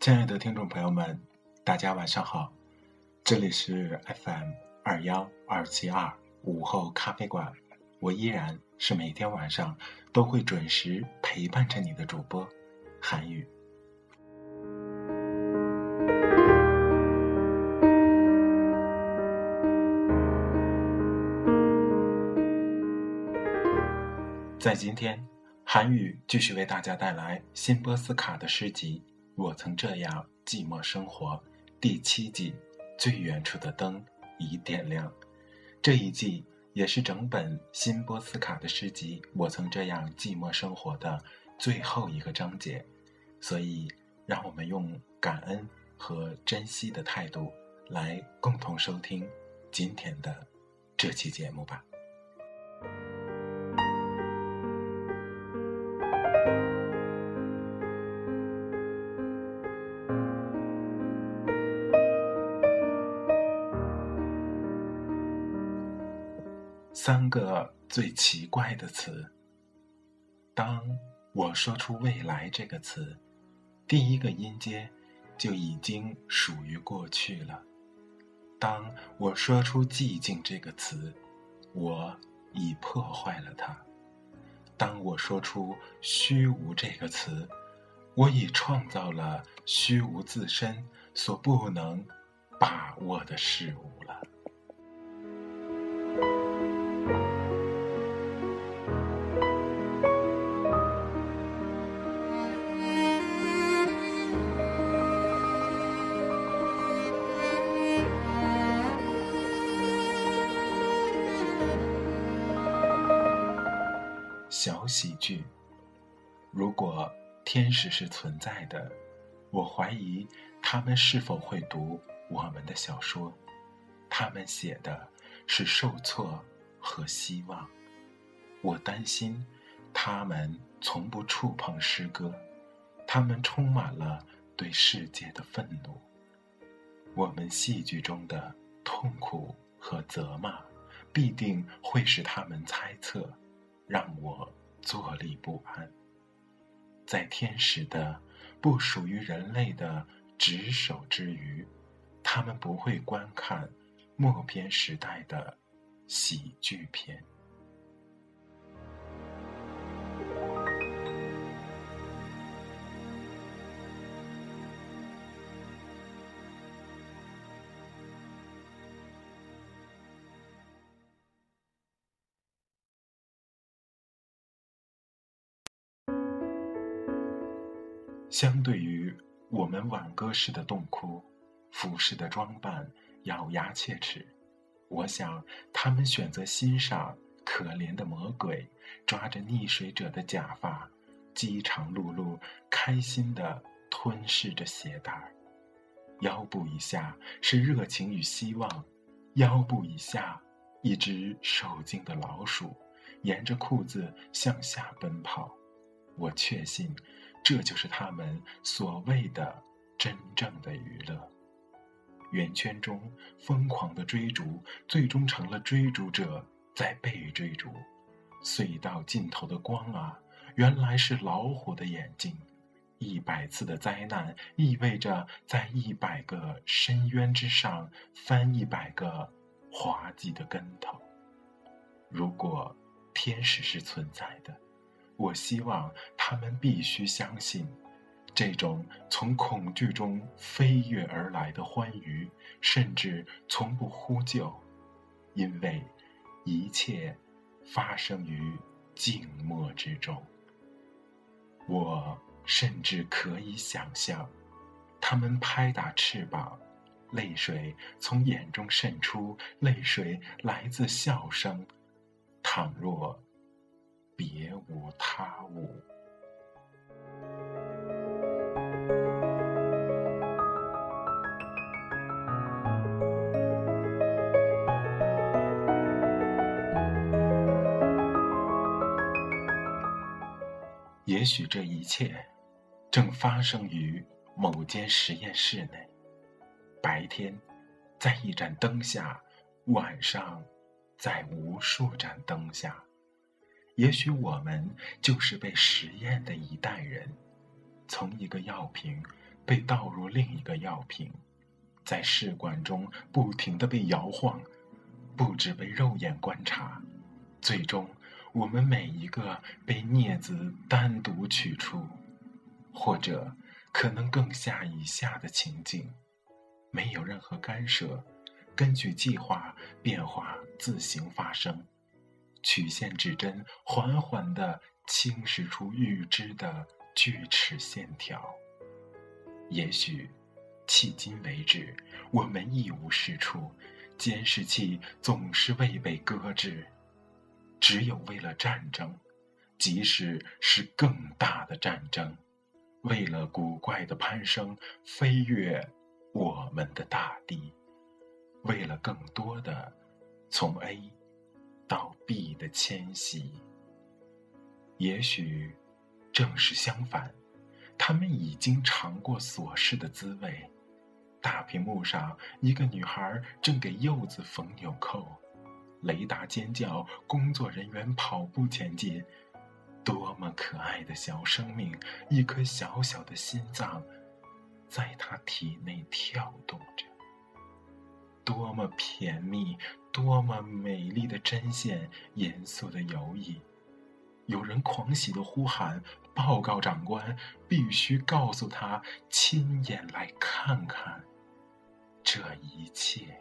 亲爱的听众朋友们，大家晚上好，这里是 FM 二幺二七二午后咖啡馆，我依然是每天晚上都会准时陪伴着你的主播韩宇。在今天，韩宇继续为大家带来辛波斯卡的诗集。我曾这样寂寞生活，第七季最远处的灯已点亮。这一季也是整本辛波斯卡的诗集《我曾这样寂寞生活》的最后一个章节，所以让我们用感恩和珍惜的态度来共同收听今天的这期节目吧。三个最奇怪的词。当我说出“未来”这个词，第一个音阶就已经属于过去了；当我说出“寂静”这个词，我已破坏了它；当我说出“虚无”这个词，我已创造了虚无自身所不能把握的事物了。小喜剧。如果天使是存在的，我怀疑他们是否会读我们的小说。他们写的是受挫和希望。我担心他们从不触碰诗歌。他们充满了对世界的愤怒。我们戏剧中的痛苦和责骂，必定会使他们猜测。让我坐立不安。在天使的不属于人类的值守之余，他们不会观看默片时代的喜剧片。我们挽歌式的洞窟，服饰的装扮咬牙切齿，我想他们选择欣赏可怜的魔鬼抓着溺水者的假发，饥肠辘辘，开心地吞噬着鞋带。腰部以下是热情与希望，腰部以下，一只受惊的老鼠沿着裤子向下奔跑。我确信。这就是他们所谓的真正的娱乐。圆圈中疯狂的追逐，最终成了追逐者在被追逐。隧道尽头的光啊，原来是老虎的眼睛。一百次的灾难意味着在一百个深渊之上翻一百个滑稽的跟头。如果天使是存在的，我希望他们必须相信，这种从恐惧中飞跃而来的欢愉，甚至从不呼救，因为一切发生于静默之中。我。甚至可以想象，他们拍打翅膀，泪水从眼中渗出，泪水来自笑声。倘若别无他物。也许这一切。正发生于某间实验室内。白天，在一盏灯下；晚上，在无数盏灯下。也许我们就是被实验的一代人，从一个药瓶被倒入另一个药瓶，在试管中不停的被摇晃，不止被肉眼观察，最终，我们每一个被镊子单独取出。或者，可能更下以下的情景，没有任何干涉，根据计划变化自行发生，曲线指针缓缓地侵蚀出预知的锯齿线条。也许，迄今为止，我们一无是处，监视器总是未被搁置，只有为了战争，即使是更大的战争。为了古怪的攀升，飞越我们的大地；为了更多的从 A 倒闭的迁徙。也许正是相反，他们已经尝过琐事的滋味。大屏幕上，一个女孩正给柚子缝纽扣，雷达尖叫，工作人员跑步前进。多么可爱的小生命，一颗小小的心脏，在他体内跳动着。多么甜蜜，多么美丽的针线，严肃的游弋。有人狂喜的呼喊：“报告长官，必须告诉他，亲眼来看看这一切。”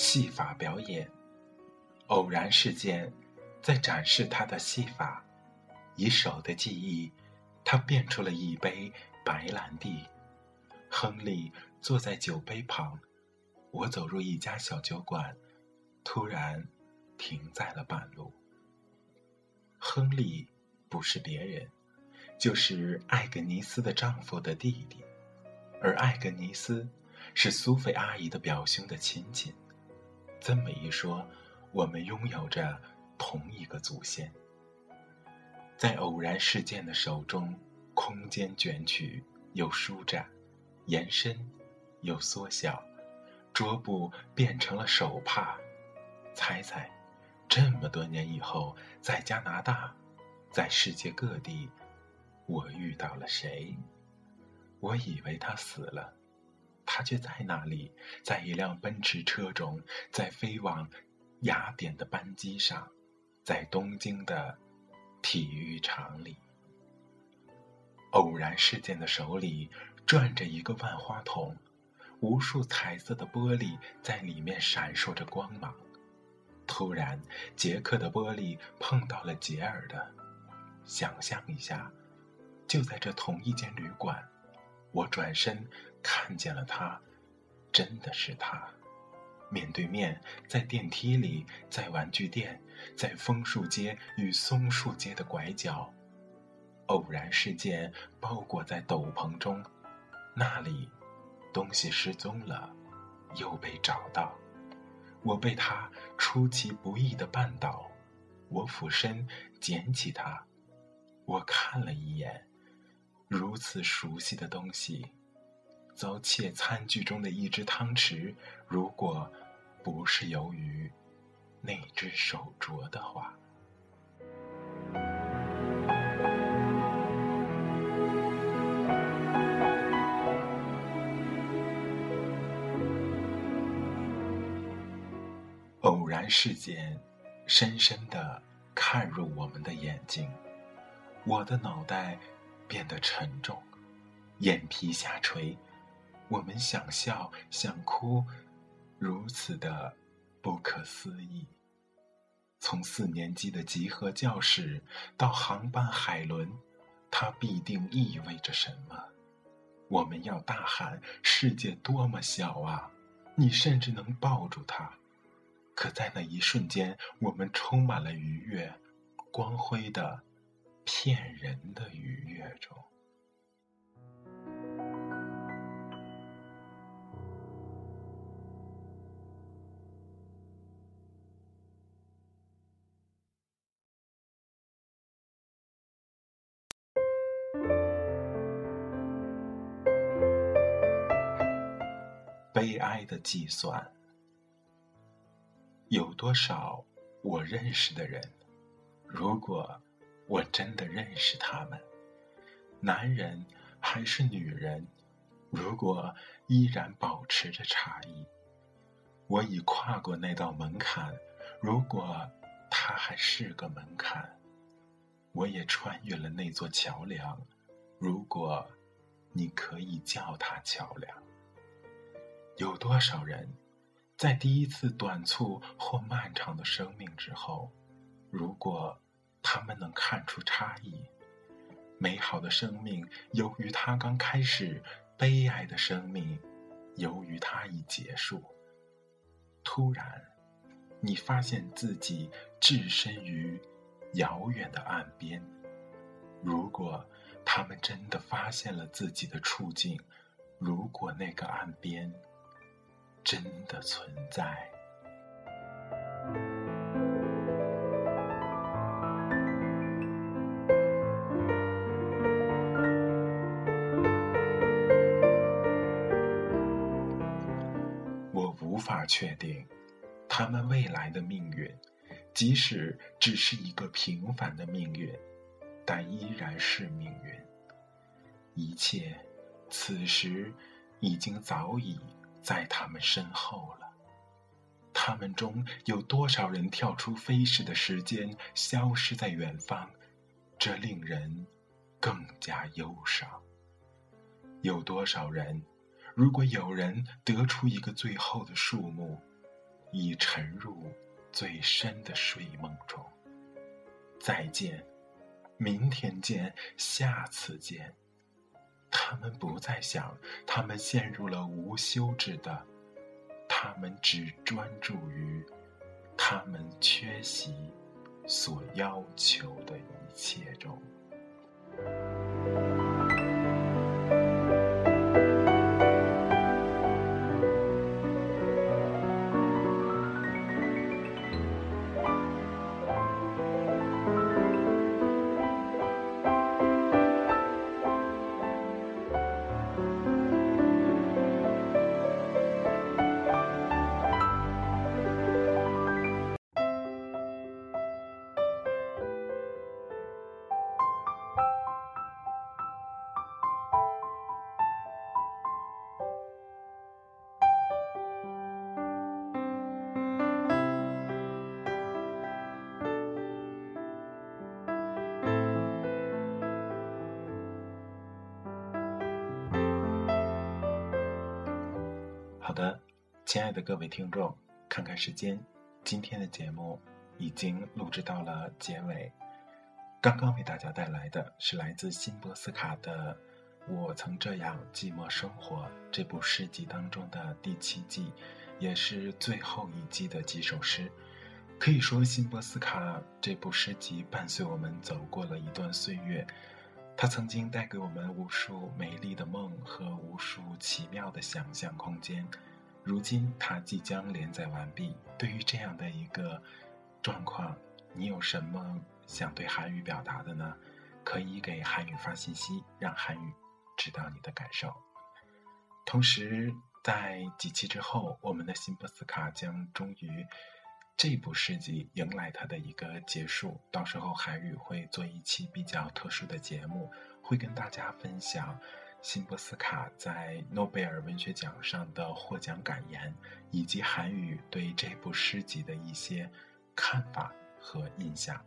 戏法表演。偶然事件，在展示他的戏法。以手的记忆，他变出了一杯白兰地。亨利坐在酒杯旁。我走入一家小酒馆，突然停在了半路。亨利不是别人，就是艾格尼斯的丈夫的弟弟，而艾格尼斯是苏菲阿姨的表兄的亲戚。这么一说，我们拥有着同一个祖先。在偶然事件的手中，空间卷曲又舒展，延伸又缩小，桌布变成了手帕。猜猜，这么多年以后，在加拿大，在世界各地，我遇到了谁？我以为他死了，他却在那里，在一辆奔驰车中，在飞往雅典的班机上，在东京的。体育场里，偶然事件的手里转着一个万花筒，无数彩色的玻璃在里面闪烁着光芒。突然，杰克的玻璃碰到了杰尔的。想象一下，就在这同一间旅馆，我转身看见了他，真的是他。面对面，在电梯里，在玩具店，在枫树街与松树街的拐角，偶然事件包裹在斗篷中，那里，东西失踪了，又被找到，我被他出其不意的绊倒，我俯身捡起它，我看了一眼，如此熟悉的东西。遭窃餐具中的一只汤匙，如果不是由于那只手镯的话，偶然事件深深的看入我们的眼睛，我的脑袋变得沉重，眼皮下垂。我们想笑，想哭，如此的不可思议。从四年级的集合教室到航班海轮，它必定意味着什么？我们要大喊：“世界多么小啊！”你甚至能抱住它。可在那一瞬间，我们充满了愉悦，光辉的、骗人的愉悦中。悲哀的计算，有多少我认识的人？如果我真的认识他们，男人还是女人？如果依然保持着差异，我已跨过那道门槛。如果它还是个门槛，我也穿越了那座桥梁。如果你可以叫它桥梁。有多少人，在第一次短促或漫长的生命之后，如果他们能看出差异，美好的生命由于它刚开始，悲哀的生命由于它已结束。突然，你发现自己置身于遥远的岸边。如果他们真的发现了自己的处境，如果那个岸边。真的存在。我无法确定他们未来的命运，即使只是一个平凡的命运，但依然是命运。一切，此时已经早已。在他们身后了。他们中有多少人跳出飞逝的时间，消失在远方？这令人更加忧伤。有多少人？如果有人得出一个最后的数目，已沉入最深的睡梦中。再见，明天见，下次见。他们不再想，他们陷入了无休止的，他们只专注于他们缺席所要求的一切中。好的，亲爱的各位听众，看看时间，今天的节目已经录制到了结尾。刚刚为大家带来的是来自辛波斯卡的《我曾这样寂寞生活》这部诗集当中的第七季，也是最后一季的几首诗。可以说，辛波斯卡这部诗集伴随我们走过了一段岁月。它曾经带给我们无数美丽的梦和无数奇妙的想象空间，如今它即将连载完毕。对于这样的一个状况，你有什么想对韩语表达的呢？可以给韩语发信息，让韩语知道你的感受。同时，在几期之后，我们的辛波斯卡将终于。这部诗集迎来它的一个结束，到时候韩语会做一期比较特殊的节目，会跟大家分享辛波斯卡在诺贝尔文学奖上的获奖感言，以及韩语对这部诗集的一些看法和印象。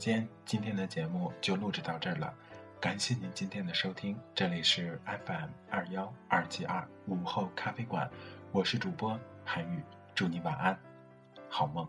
间，今天的节目就录制到这儿了。感谢您今天的收听，这里是 FM 二幺二七二午后咖啡馆，我是主播韩宇，祝你晚安，好梦。